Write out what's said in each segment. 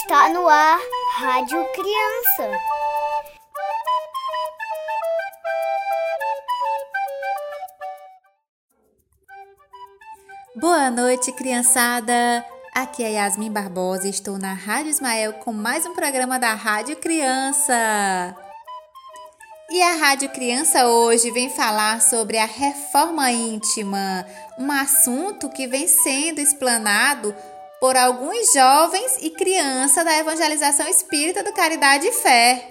Está no ar Rádio Criança. Boa noite, criançada! Aqui é Yasmin Barbosa e estou na Rádio Ismael com mais um programa da Rádio Criança. E a Rádio Criança hoje vem falar sobre a reforma íntima, um assunto que vem sendo explanado por alguns jovens e crianças da evangelização espírita do Caridade e Fé.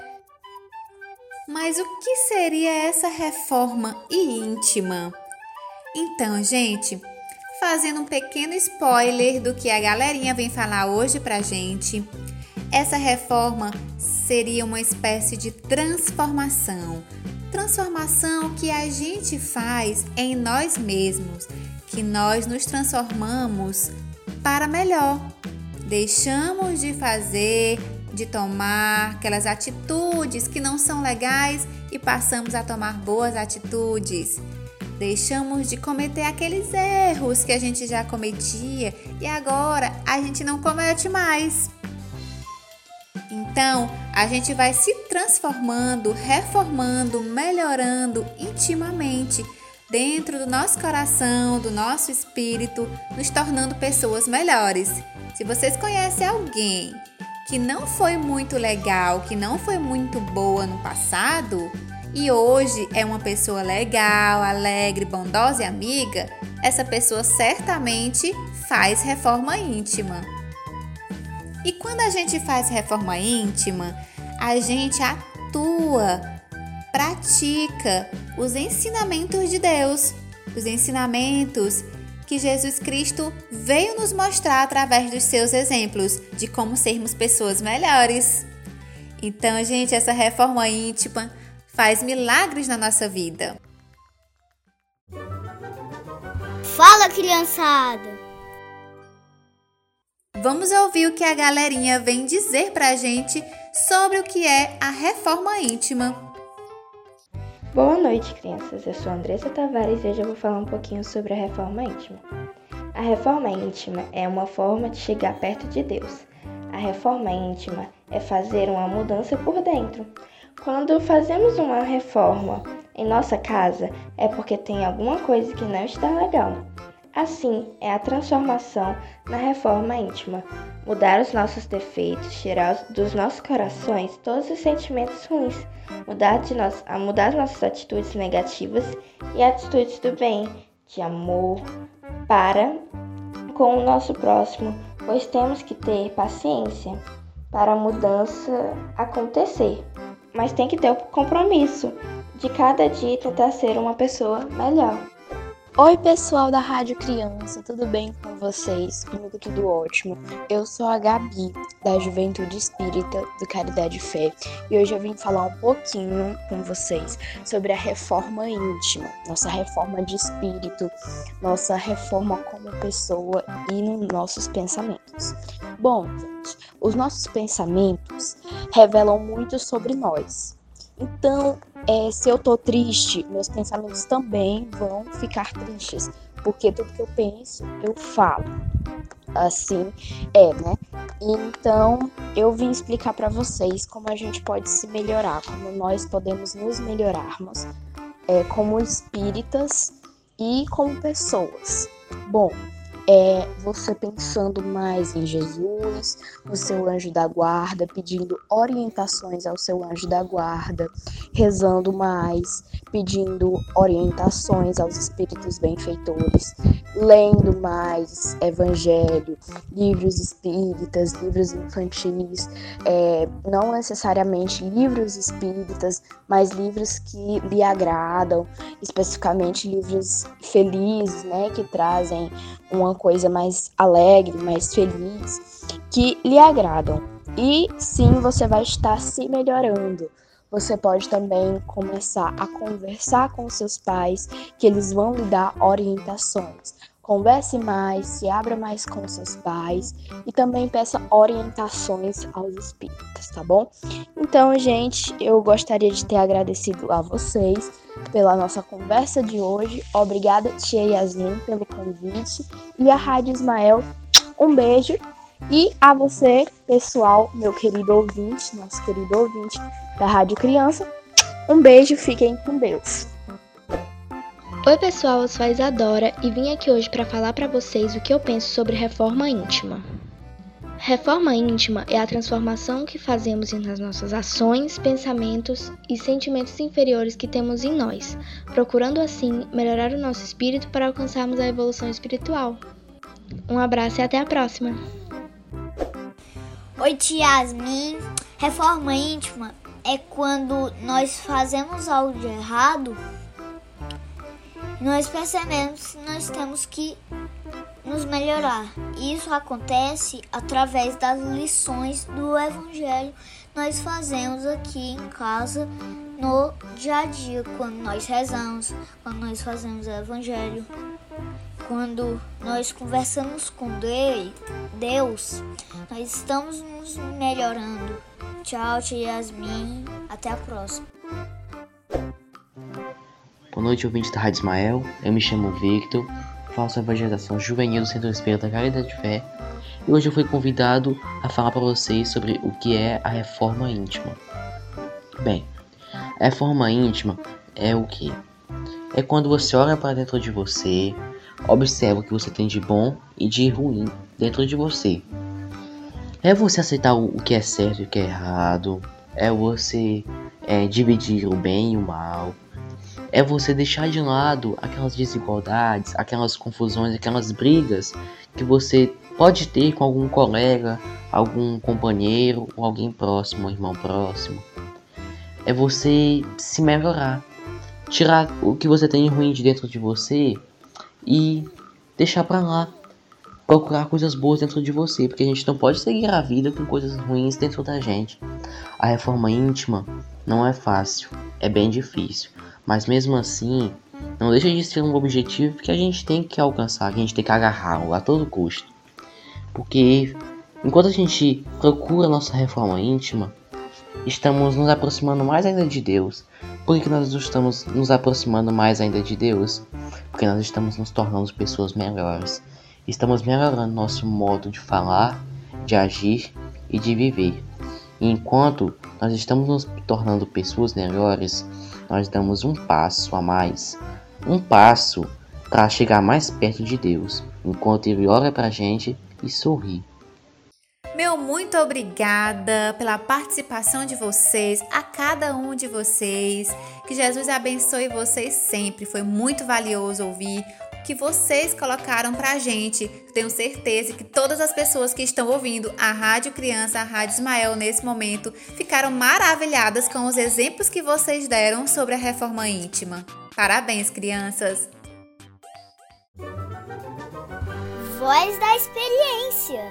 Mas o que seria essa reforma íntima? Então, gente, fazendo um pequeno spoiler do que a galerinha vem falar hoje pra gente, essa reforma seria uma espécie de transformação. Transformação que a gente faz em nós mesmos, que nós nos transformamos para melhor. Deixamos de fazer, de tomar aquelas atitudes que não são legais e passamos a tomar boas atitudes. Deixamos de cometer aqueles erros que a gente já cometia e agora a gente não comete mais. Então, a gente vai se transformando, reformando, melhorando intimamente dentro do nosso coração, do nosso espírito, nos tornando pessoas melhores. Se vocês conhecem alguém que não foi muito legal, que não foi muito boa no passado e hoje é uma pessoa legal, alegre, bondosa e amiga, essa pessoa certamente faz reforma íntima. E quando a gente faz reforma íntima, a gente atua, pratica os ensinamentos de Deus, os ensinamentos que Jesus Cristo veio nos mostrar através dos seus exemplos de como sermos pessoas melhores. Então, gente, essa reforma íntima faz milagres na nossa vida. Fala, criançada! Vamos ouvir o que a galerinha vem dizer pra gente sobre o que é a reforma íntima. Boa noite, crianças. Eu sou Andressa Tavares e hoje eu vou falar um pouquinho sobre a reforma íntima. A reforma íntima é uma forma de chegar perto de Deus. A reforma íntima é fazer uma mudança por dentro. Quando fazemos uma reforma em nossa casa, é porque tem alguma coisa que não está legal. Assim, é a transformação na reforma íntima. Mudar os nossos defeitos, tirar dos nossos corações todos os sentimentos ruins, mudar, de nós, a mudar as nossas atitudes negativas e atitudes do bem, de amor, para com o nosso próximo, pois temos que ter paciência para a mudança acontecer. Mas tem que ter o compromisso de cada dia tentar ser uma pessoa melhor. Oi, pessoal da Rádio Criança, tudo bem com vocês? Comigo tudo ótimo. Eu sou a Gabi, da Juventude Espírita do Caridade e Fé, e hoje eu vim falar um pouquinho com vocês sobre a reforma íntima, nossa reforma de espírito, nossa reforma como pessoa e nos nossos pensamentos. Bom, os nossos pensamentos revelam muito sobre nós, então, é, se eu tô triste, meus pensamentos também vão ficar tristes, porque tudo que eu penso, eu falo. Assim é, né? Então, eu vim explicar para vocês como a gente pode se melhorar, como nós podemos nos melhorarmos é, como espíritas e como pessoas. Bom, é você pensando mais em Jesus, o seu anjo da guarda, pedindo orientações ao seu anjo da guarda, rezando mais, pedindo orientações aos espíritos benfeitores, lendo mais evangelho, livros espíritas, livros infantis, é, não necessariamente livros espíritas, mas livros que lhe agradam, especificamente livros felizes, né, que trazem uma coisa mais alegre, mais feliz, que lhe agradam. E sim, você vai estar se melhorando. Você pode também começar a conversar com seus pais, que eles vão lhe dar orientações. Converse mais, se abra mais com seus pais e também peça orientações aos espíritas, tá bom? Então, gente, eu gostaria de ter agradecido a vocês pela nossa conversa de hoje. Obrigada, tia Yasmin, pelo convite. E a Rádio Ismael, um beijo E a você, pessoal, meu querido ouvinte, nosso querido ouvinte da Rádio Criança, um beijo, fiquem com Deus. Oi, pessoal, eu sou a Isadora e vim aqui hoje para falar para vocês o que eu penso sobre reforma íntima. Reforma íntima é a transformação que fazemos nas nossas ações, pensamentos e sentimentos inferiores que temos em nós, procurando assim melhorar o nosso espírito para alcançarmos a evolução espiritual. Um abraço e até a próxima! Oi, tia Yasmin. Reforma íntima é quando nós fazemos algo de errado, nós percebemos que nós temos que nos melhorar. Isso acontece através das lições do Evangelho nós fazemos aqui em casa no dia a dia, quando nós rezamos, quando nós fazemos o Evangelho, quando nós conversamos com Deus, nós estamos nos melhorando. Tchau, tia Yasmin. Até a próxima. Boa noite, ouvinte da Rádio Ismael. Eu me chamo Victor, faço a evangelização juvenil do Centro Espírita Caridade de Fé e hoje eu fui convidado a falar para vocês sobre o que é a reforma íntima. Bem, a reforma íntima é o que? É quando você olha para dentro de você, observa o que você tem de bom e de ruim dentro de você é você aceitar o, que é certo e o que é errado. É você é, dividir o bem e o mal. É você deixar de lado aquelas desigualdades, aquelas confusões, aquelas brigas que você pode ter com algum colega, algum companheiro ou alguém próximo, irmão próximo. É você se melhorar, tirar o que você tem ruim de dentro de você e deixar para lá procurar coisas boas dentro de você, porque a gente não pode seguir a vida com coisas ruins dentro da gente. A reforma íntima não é fácil, é bem difícil, mas mesmo assim, não deixa de ser um objetivo que a gente tem que alcançar, que a gente tem que agarrar a todo custo. Porque enquanto a gente procura nossa reforma íntima, estamos nos aproximando mais ainda de Deus. Por que nós estamos nos aproximando mais ainda de Deus? Porque nós estamos nos tornando pessoas melhores estamos melhorando nosso modo de falar, de agir e de viver. E enquanto nós estamos nos tornando pessoas melhores, nós damos um passo a mais, um passo para chegar mais perto de Deus, enquanto Ele olha para a gente e sorri. Meu muito obrigada pela participação de vocês, a cada um de vocês. Que Jesus abençoe vocês sempre. Foi muito valioso ouvir que vocês colocaram pra gente. Tenho certeza que todas as pessoas que estão ouvindo a Rádio Criança, a Rádio Ismael nesse momento, ficaram maravilhadas com os exemplos que vocês deram sobre a reforma íntima. Parabéns, crianças! Voz da experiência.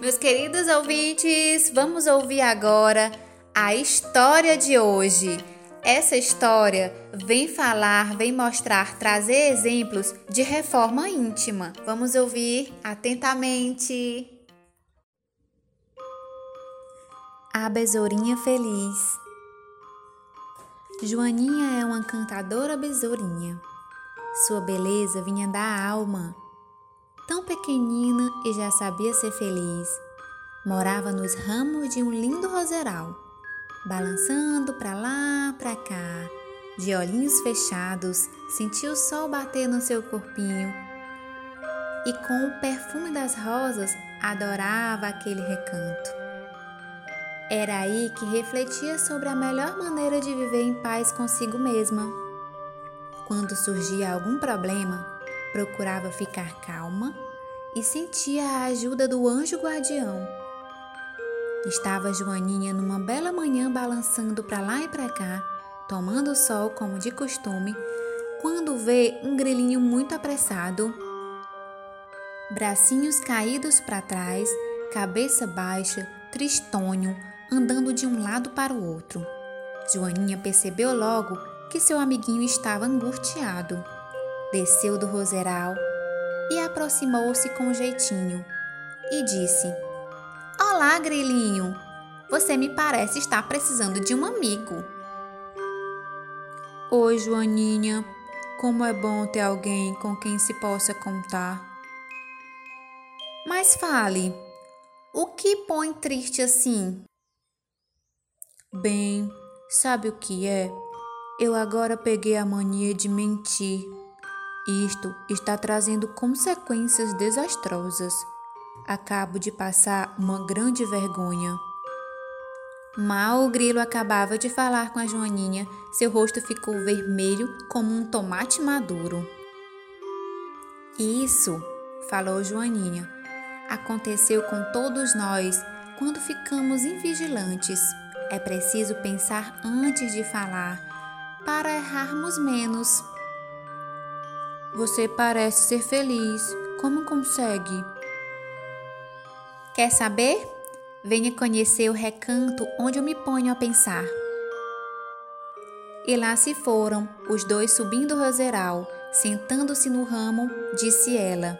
Meus queridos ouvintes, vamos ouvir agora a história de hoje. Essa história vem falar, vem mostrar, trazer exemplos de reforma íntima. Vamos ouvir atentamente. A Besourinha Feliz Joaninha é uma cantadora besourinha. Sua beleza vinha da alma. Tão pequenina e já sabia ser feliz. Morava nos ramos de um lindo roseral balançando para lá, para cá. De olhinhos fechados, sentia o sol bater no seu corpinho e com o perfume das rosas adorava aquele recanto. Era aí que refletia sobre a melhor maneira de viver em paz consigo mesma. Quando surgia algum problema, procurava ficar calma e sentia a ajuda do anjo guardião Estava Joaninha numa bela manhã balançando para lá e para cá, tomando sol como de costume, quando vê um grilinho muito apressado, bracinhos caídos para trás, cabeça baixa, tristonho, andando de um lado para o outro. Joaninha percebeu logo que seu amiguinho estava angustiado. Desceu do roseral e aproximou-se com jeitinho e disse: Olá, grilinho! Você me parece estar precisando de um amigo. Oi, Joaninha. Como é bom ter alguém com quem se possa contar. Mas fale, o que põe triste assim? Bem, sabe o que é? Eu agora peguei a mania de mentir. Isto está trazendo consequências desastrosas. Acabo de passar uma grande vergonha. Mal o grilo acabava de falar com a Joaninha, seu rosto ficou vermelho como um tomate maduro. Isso, falou Joaninha, aconteceu com todos nós quando ficamos invigilantes. É preciso pensar antes de falar, para errarmos menos. Você parece ser feliz. Como consegue? Quer saber? Venha conhecer o recanto onde eu me ponho a pensar. E lá se foram, os dois subindo o roseral, sentando-se no ramo, disse ela.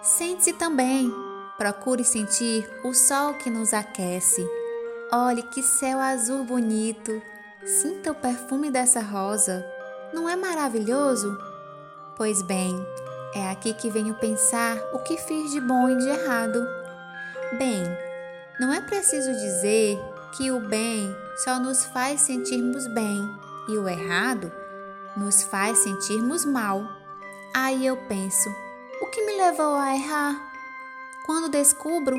Sente-se também, procure sentir o sol que nos aquece. Olhe que céu azul bonito, sinta o perfume dessa rosa. Não é maravilhoso? Pois bem, é aqui que venho pensar o que fiz de bom e de errado. Bem, não é preciso dizer que o bem só nos faz sentirmos bem e o errado nos faz sentirmos mal. Aí eu penso: o que me levou a errar? Quando descubro,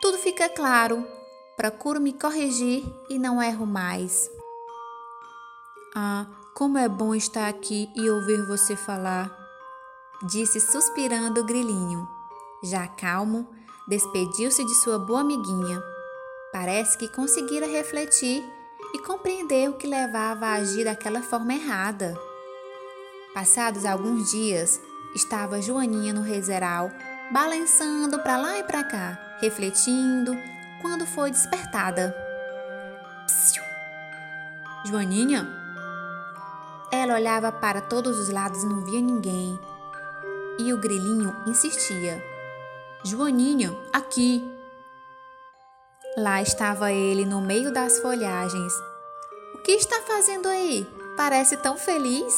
tudo fica claro. Procuro me corrigir e não erro mais. Ah, como é bom estar aqui e ouvir você falar, disse suspirando o grilinho. Já calmo, despediu-se de sua boa amiguinha. Parece que conseguira refletir e compreender o que levava a agir daquela forma errada. Passados alguns dias, estava Joaninha no rezeral, balançando para lá e para cá, refletindo, quando foi despertada. Psiu. Joaninha? Ela olhava para todos os lados e não via ninguém. E o grilinho insistia. Joaninha, aqui! Lá estava ele no meio das folhagens. O que está fazendo aí? Parece tão feliz.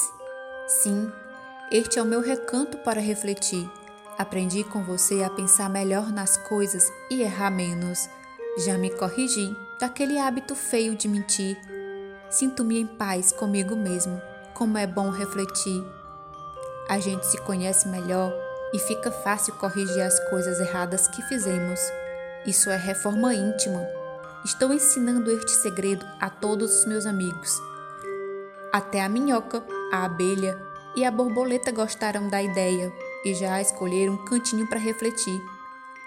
Sim, este é o meu recanto para refletir. Aprendi com você a pensar melhor nas coisas e errar menos. Já me corrigi daquele hábito feio de mentir. Sinto-me em paz comigo mesmo. Como é bom refletir. A gente se conhece melhor e fica fácil corrigir as coisas erradas que fizemos. Isso é reforma íntima. Estou ensinando este segredo a todos os meus amigos. Até a minhoca, a abelha e a borboleta gostaram da ideia e já escolheram um cantinho para refletir.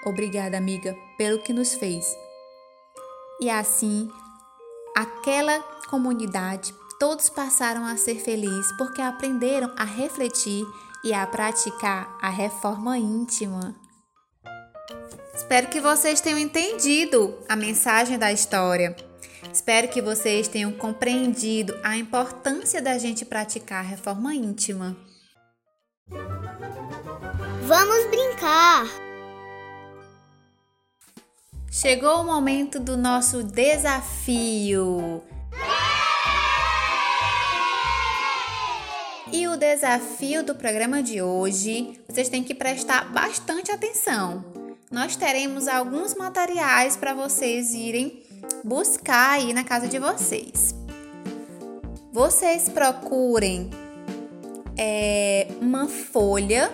Obrigada, amiga, pelo que nos fez. E assim, aquela comunidade, todos passaram a ser felizes porque aprenderam a refletir e a praticar a reforma íntima. Espero que vocês tenham entendido a mensagem da história. Espero que vocês tenham compreendido a importância da gente praticar a reforma íntima. Vamos brincar! Chegou o momento do nosso desafio. E o desafio do programa de hoje, vocês têm que prestar bastante atenção. Nós teremos alguns materiais para vocês irem buscar aí na casa de vocês. Vocês procurem é, uma folha,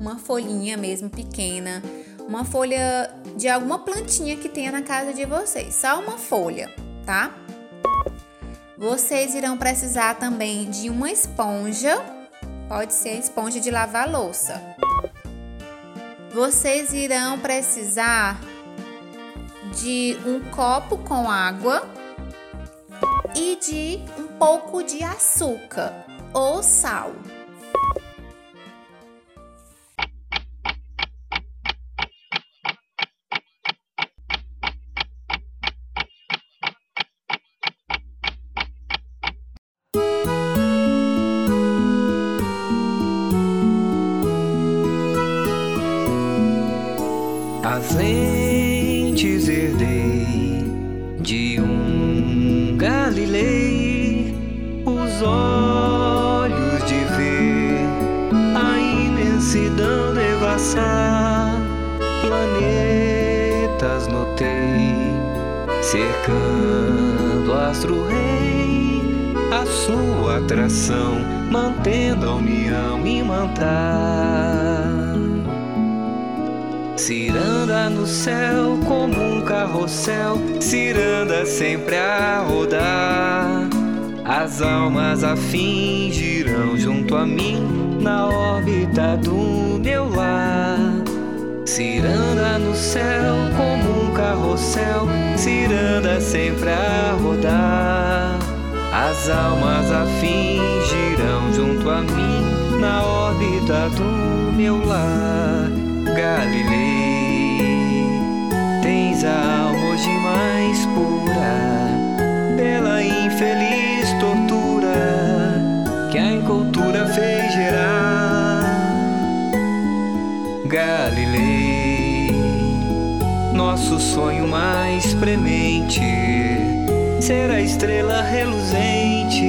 uma folhinha mesmo pequena, uma folha de alguma plantinha que tenha na casa de vocês, só uma folha, tá? Vocês irão precisar também de uma esponja, pode ser esponja de lavar louça. Vocês irão precisar de um copo com água e de um pouco de açúcar ou sal. Ascentes herdei de um Galilei os olhos de ver a imensidão devastada passar, planetas notei, cercando astro-rei, a sua atração, mantendo a união imantar. Ciranda no céu como um carrossel, ciranda sempre a rodar. As almas afins giram junto a mim na órbita do meu lar. Ciranda no céu como um carrossel, ciranda sempre a rodar. As almas afins giram junto a mim na órbita do meu lar. Galilei, tens a alma hoje mais pura pela infeliz tortura que a incultura fez gerar. Galilei, nosso sonho mais premente ser a estrela reluzente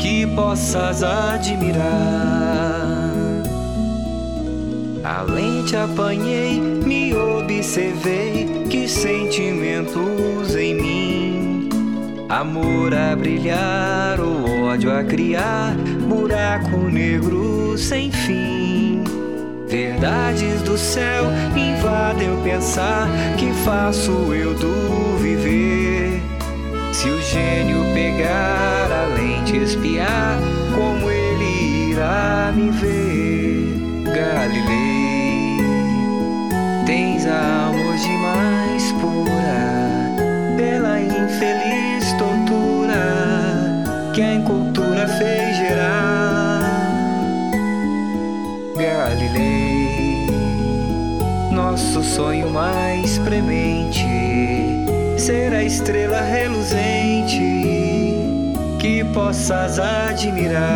que possas admirar. Lente apanhei, me observei, que sentimentos em mim. Amor a brilhar, o ódio a criar, buraco negro sem fim. Verdades do céu invadem o pensar, que faço eu do viver? Se o gênio pegar a lente espiar, como ele irá me ver? Galilei, tens hoje mais pura pela infeliz tortura que a incultura fez gerar. Galilei, nosso sonho mais premente ser a estrela reluzente que possas admirar.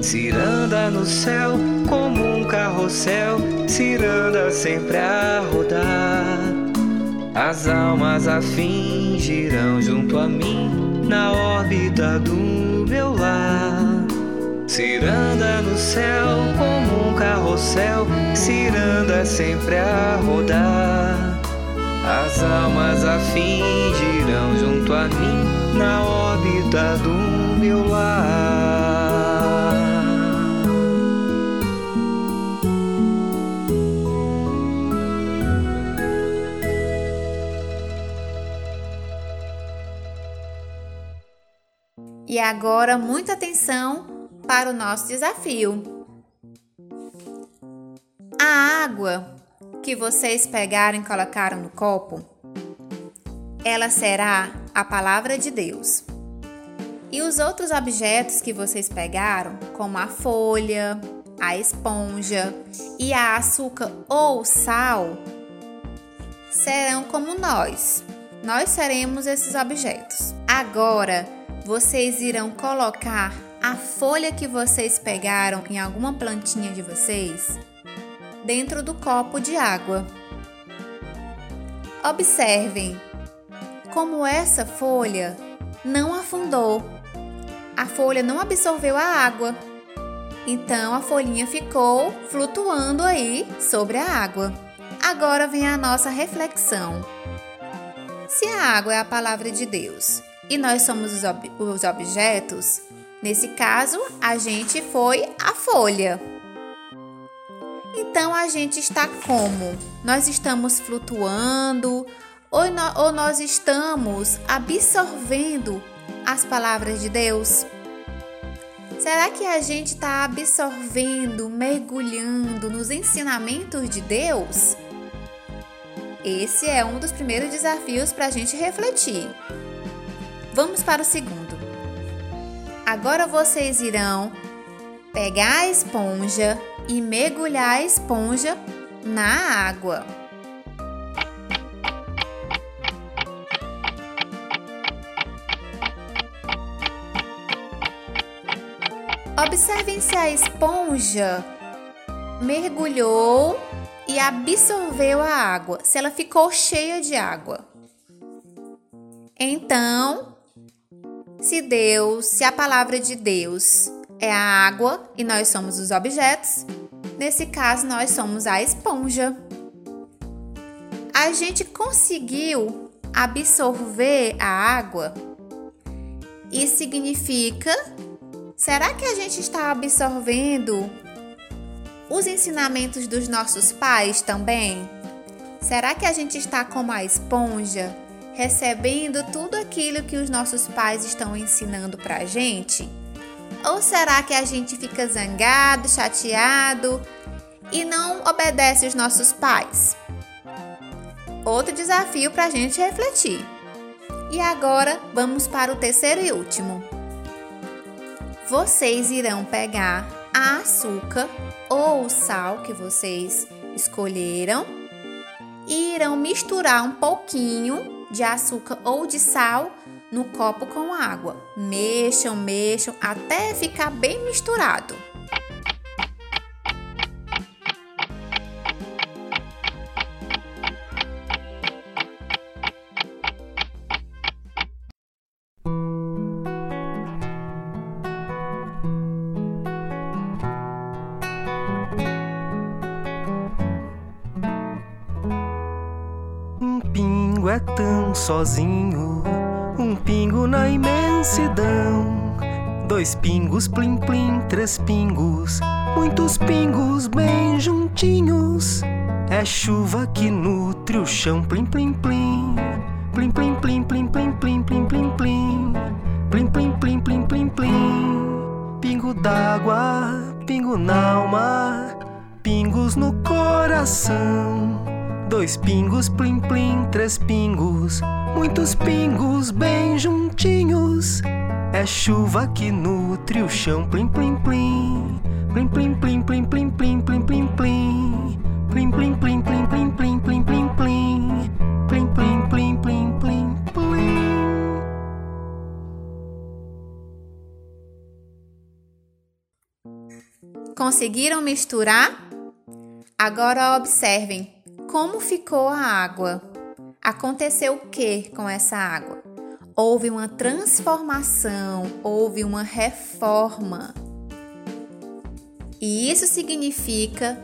Ciranda no céu como um carrossel, ciranda sempre a rodar. As almas afins giram junto a mim na órbita do meu lar. Ciranda no céu como um carrossel, ciranda sempre a rodar. As almas afins giram junto a mim na órbita do meu lar. E agora, muita atenção para o nosso desafio. A água que vocês pegaram e colocaram no copo, ela será a palavra de Deus. E os outros objetos que vocês pegaram, como a folha, a esponja e a açúcar ou sal, serão como nós. Nós seremos esses objetos. Agora, vocês irão colocar a folha que vocês pegaram em alguma plantinha de vocês dentro do copo de água. Observem como essa folha não afundou. A folha não absorveu a água. Então a folhinha ficou flutuando aí sobre a água. Agora vem a nossa reflexão. Se a água é a palavra de Deus e nós somos os, ob os objetos, nesse caso, a gente foi a folha. Então a gente está como? Nós estamos flutuando ou, no, ou nós estamos absorvendo as palavras de Deus? Será que a gente está absorvendo, mergulhando nos ensinamentos de Deus? Esse é um dos primeiros desafios para a gente refletir. Vamos para o segundo. Agora vocês irão pegar a esponja e mergulhar a esponja na água. Observem se a esponja mergulhou e absorveu a água, se ela ficou cheia de água. Então, se Deus, se a palavra de Deus é a água e nós somos os objetos. Nesse caso, nós somos a esponja. A gente conseguiu absorver a água? Isso significa será que a gente está absorvendo os ensinamentos dos nossos pais também? Será que a gente está como a esponja, recebendo tudo aquilo que os nossos pais estão ensinando para a gente? Ou será que a gente fica zangado, chateado e não obedece os nossos pais? Outro desafio para a gente refletir. E agora vamos para o terceiro e último. Vocês irão pegar a açúcar ou o sal que vocês escolheram e irão misturar um pouquinho de açúcar ou de sal no copo com água. Mexam, mexam até ficar bem misturado. Sozinho, um pingo na imensidão. Dois pingos, plim plim, três pingos, muitos pingos bem juntinhos. É chuva que nutre o chão, plim plim plim. Plim plim plim plim plim plim plim plim plim. Plim plim plim plim plim plim. Pingo d'água, pingo na alma, pingos no coração. Dois pingos, plim plim, três pingos, muitos pingos bem juntinhos. É chuva que nutre o chão, plim plim plim. Plim plim plim plim plim plim plim plim plim. Plim plim plim plim plim plim plim plim plim. Plim plim plim plim plim plim. Conseguiram misturar? Agora observem como ficou a água. Aconteceu o que com essa água? Houve uma transformação, houve uma reforma. E isso significa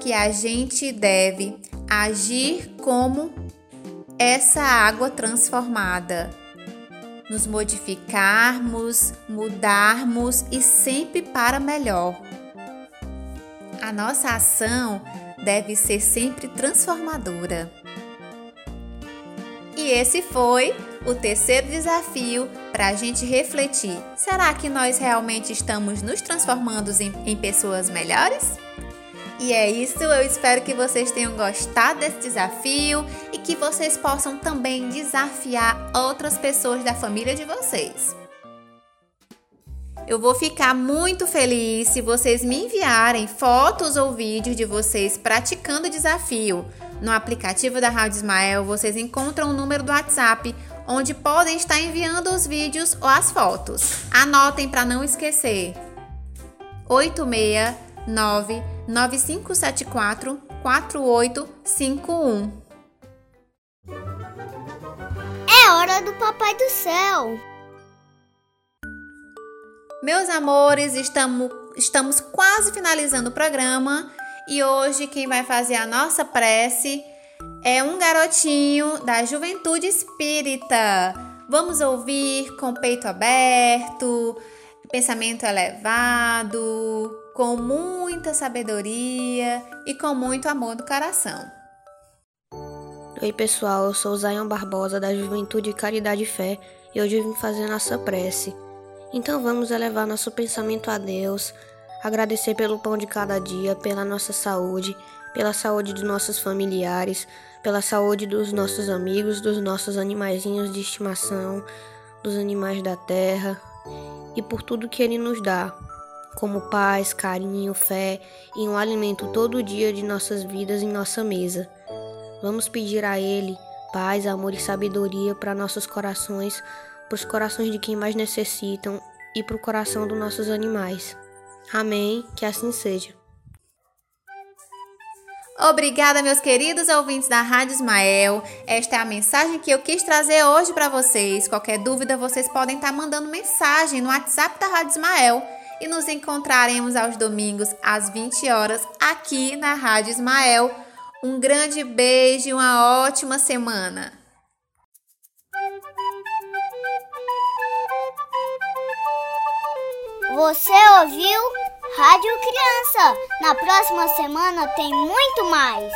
que a gente deve agir como essa água transformada. Nos modificarmos, mudarmos e sempre para melhor. A nossa ação deve ser sempre transformadora. E esse foi o terceiro desafio para a gente refletir: será que nós realmente estamos nos transformando em, em, pessoas melhores? E é isso, eu espero que vocês tenham gostado desse desafio e que vocês possam também desafiar outras pessoas da família de vocês. Eu vou ficar muito feliz se vocês me enviarem fotos ou vídeos de vocês praticando o desafio. No aplicativo da Rádio Ismael, vocês encontram o número do WhatsApp onde podem estar enviando os vídeos ou as fotos. Anotem para não esquecer. 869 9574 4851. É hora do Papai do Céu! Meus amores, estamos, estamos quase finalizando o programa e hoje quem vai fazer a nossa prece é um garotinho da juventude espírita. Vamos ouvir com peito aberto, pensamento elevado, com muita sabedoria e com muito amor do coração. Oi, pessoal, eu sou Zion Barbosa da Juventude Caridade e Fé e hoje vim fazer nossa prece. Então vamos elevar nosso pensamento a Deus, agradecer pelo pão de cada dia, pela nossa saúde, pela saúde dos nossos familiares, pela saúde dos nossos amigos, dos nossos animaizinhos de estimação, dos animais da terra e por tudo que Ele nos dá, como paz, carinho, fé e um alimento todo dia de nossas vidas em nossa mesa. Vamos pedir a Ele paz, amor e sabedoria para nossos corações para os corações de quem mais necessitam e para o coração dos nossos animais. Amém, que assim seja. Obrigada, meus queridos ouvintes da Rádio Ismael. Esta é a mensagem que eu quis trazer hoje para vocês. Qualquer dúvida, vocês podem estar mandando mensagem no WhatsApp da Rádio Ismael. e nos encontraremos aos domingos às 20 horas aqui na Rádio Ismael. Um grande beijo e uma ótima semana. Você ouviu Rádio Criança? Na próxima semana tem muito mais.